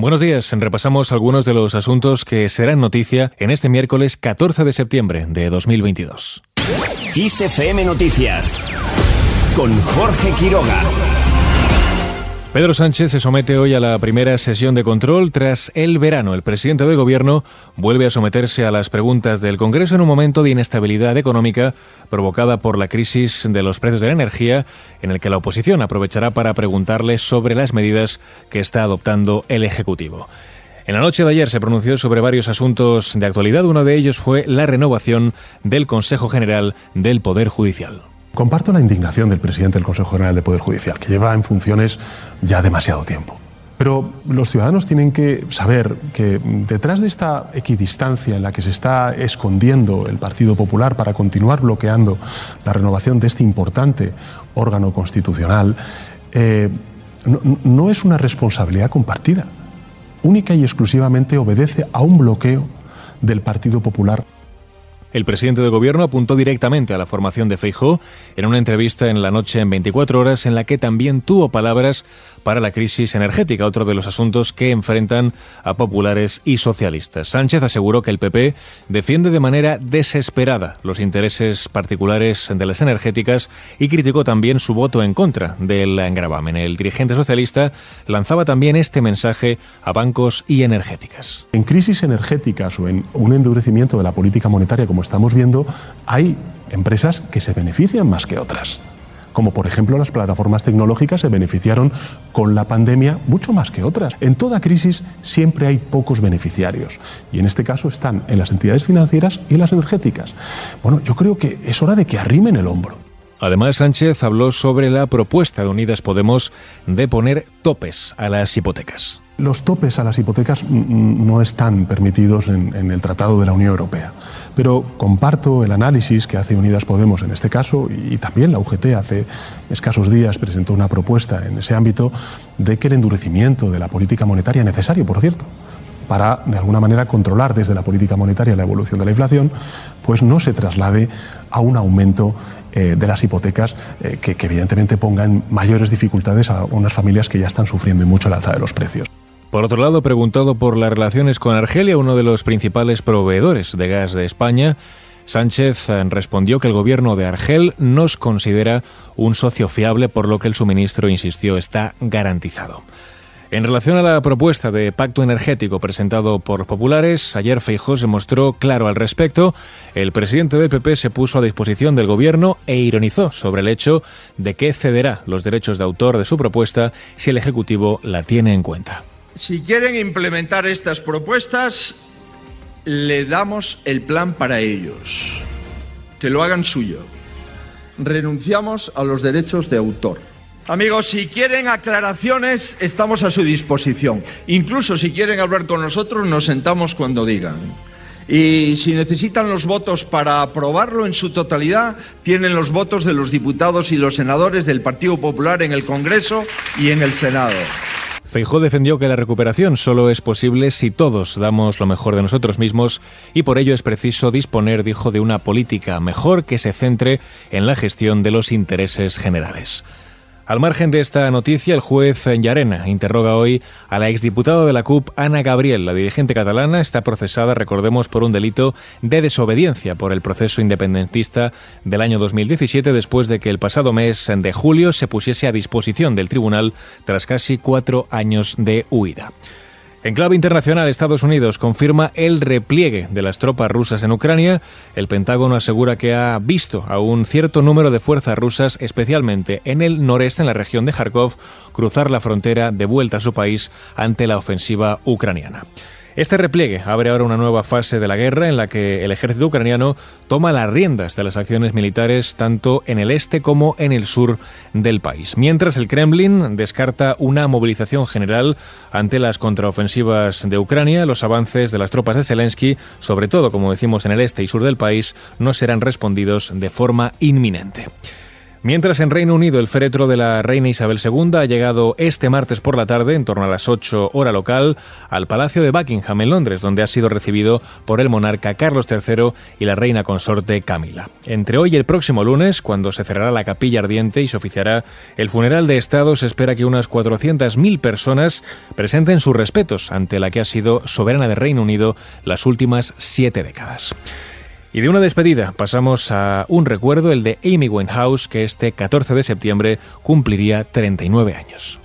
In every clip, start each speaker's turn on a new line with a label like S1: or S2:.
S1: Buenos días. Repasamos algunos de los asuntos que serán noticia en este miércoles 14 de septiembre de 2022.
S2: XFM Noticias con Jorge Quiroga.
S1: Pedro Sánchez se somete hoy a la primera sesión de control tras el verano. El presidente del Gobierno vuelve a someterse a las preguntas del Congreso en un momento de inestabilidad económica provocada por la crisis de los precios de la energía, en el que la oposición aprovechará para preguntarle sobre las medidas que está adoptando el Ejecutivo. En la noche de ayer se pronunció sobre varios asuntos de actualidad. Uno de ellos fue la renovación del Consejo General del Poder Judicial.
S3: Comparto la indignación del presidente del Consejo General del Poder Judicial, que lleva en funciones ya demasiado tiempo. Pero los ciudadanos tienen que saber que detrás de esta equidistancia en la que se está escondiendo el Partido Popular para continuar bloqueando la renovación de este importante órgano constitucional, eh, no es una responsabilidad compartida. Única y exclusivamente obedece a un bloqueo del Partido Popular
S1: el presidente del gobierno apuntó directamente a la formación de Feijó en una entrevista en la noche en 24 horas en la que también tuvo palabras para la crisis energética, otro de los asuntos que enfrentan a populares y socialistas. Sánchez aseguró que el PP defiende de manera desesperada los intereses particulares de las energéticas y criticó también su voto en contra del engravamen. El dirigente socialista lanzaba también este mensaje a bancos y energéticas.
S3: En crisis energéticas o en un endurecimiento de la política monetaria como estamos viendo, hay empresas que se benefician más que otras como por ejemplo las plataformas tecnológicas se beneficiaron con la pandemia mucho más que otras. En toda crisis siempre hay pocos beneficiarios y en este caso están en las entidades financieras y las energéticas. Bueno, yo creo que es hora de que arrimen el hombro.
S1: Además, Sánchez habló sobre la propuesta de Unidas Podemos de poner topes a las hipotecas.
S3: Los topes a las hipotecas no están permitidos en, el Tratado de la Unión Europea, pero comparto el análisis que hace Unidas Podemos en este caso y también la UGT hace escasos días presentó una propuesta en ese ámbito de que el endurecimiento de la política monetaria, necesario por cierto, para de alguna manera controlar desde la política monetaria la evolución de la inflación, pues no se traslade a un aumento eh, de las hipotecas eh, que, que evidentemente pongan mayores dificultades a unas familias que ya están sufriendo mucho el alza de los precios.
S1: Por otro lado, preguntado por las relaciones con Argelia, uno de los principales proveedores de gas de España, Sánchez eh, respondió que el gobierno de Argel nos considera un socio fiable, por lo que el suministro, insistió, está garantizado. En relación a la propuesta de pacto energético presentado por populares, ayer Feijó se mostró claro al respecto. El presidente del PP se puso a disposición del gobierno e ironizó sobre el hecho de que cederá los derechos de autor de su propuesta si el Ejecutivo la tiene en cuenta.
S4: Si quieren implementar estas propuestas, le damos el plan para ellos. Que lo hagan suyo. Renunciamos a los derechos de autor. Amigos, si quieren aclaraciones, estamos a su disposición. Incluso si quieren hablar con nosotros, nos sentamos cuando digan. Y si necesitan los votos para aprobarlo en su totalidad, tienen los votos de los diputados y los senadores del Partido Popular en el Congreso y en el Senado.
S1: Feijó defendió que la recuperación solo es posible si todos damos lo mejor de nosotros mismos y por ello es preciso disponer, dijo, de una política mejor que se centre en la gestión de los intereses generales. Al margen de esta noticia, el juez Llarena interroga hoy a la exdiputada de la CUP, Ana Gabriel. La dirigente catalana está procesada, recordemos, por un delito de desobediencia por el proceso independentista del año 2017, después de que el pasado mes de julio se pusiese a disposición del tribunal tras casi cuatro años de huida. En clave internacional, Estados Unidos confirma el repliegue de las tropas rusas en Ucrania. El Pentágono asegura que ha visto a un cierto número de fuerzas rusas, especialmente en el noreste, en la región de Kharkov, cruzar la frontera de vuelta a su país ante la ofensiva ucraniana. Este repliegue abre ahora una nueva fase de la guerra en la que el ejército ucraniano toma las riendas de las acciones militares tanto en el este como en el sur del país. Mientras el Kremlin descarta una movilización general ante las contraofensivas de Ucrania, los avances de las tropas de Zelensky, sobre todo como decimos en el este y sur del país, no serán respondidos de forma inminente. Mientras en Reino Unido el féretro de la reina Isabel II ha llegado este martes por la tarde, en torno a las 8 hora local, al Palacio de Buckingham en Londres, donde ha sido recibido por el monarca Carlos III y la reina consorte Camila. Entre hoy y el próximo lunes, cuando se cerrará la capilla ardiente y se oficiará el funeral de Estado, se espera que unas 400.000 personas presenten sus respetos ante la que ha sido soberana de Reino Unido las últimas siete décadas. Y de una despedida pasamos a un recuerdo, el de Amy Winehouse, que este 14 de septiembre cumpliría 39 años.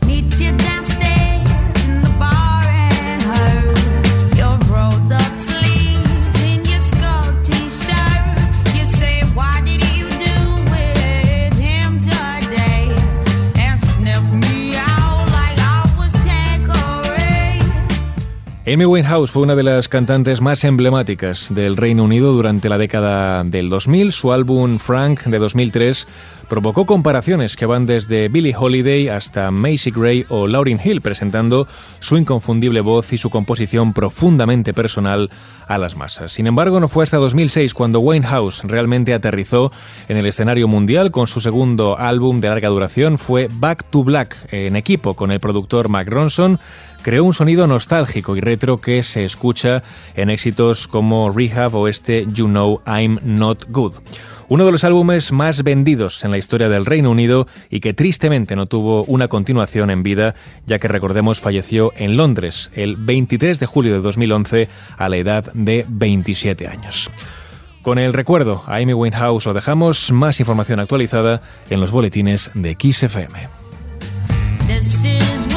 S1: Amy Winehouse fue una de las cantantes más emblemáticas del Reino Unido durante la década del 2000. Su álbum Frank de 2003 provocó comparaciones que van desde Billie Holiday hasta Macy Gray o Lauryn Hill, presentando su inconfundible voz y su composición profundamente personal a las masas. Sin embargo, no fue hasta 2006 cuando Winehouse realmente aterrizó en el escenario mundial con su segundo álbum de larga duración, fue Back to Black, en equipo con el productor Mac Ronson creó un sonido nostálgico y retro que se escucha en éxitos como Rehab o este You Know I'm Not Good. Uno de los álbumes más vendidos en la historia del Reino Unido y que tristemente no tuvo una continuación en vida, ya que recordemos falleció en Londres el 23 de julio de 2011 a la edad de 27 años. Con el recuerdo a Amy Winehouse lo dejamos, más información actualizada en los boletines de XFM. FM.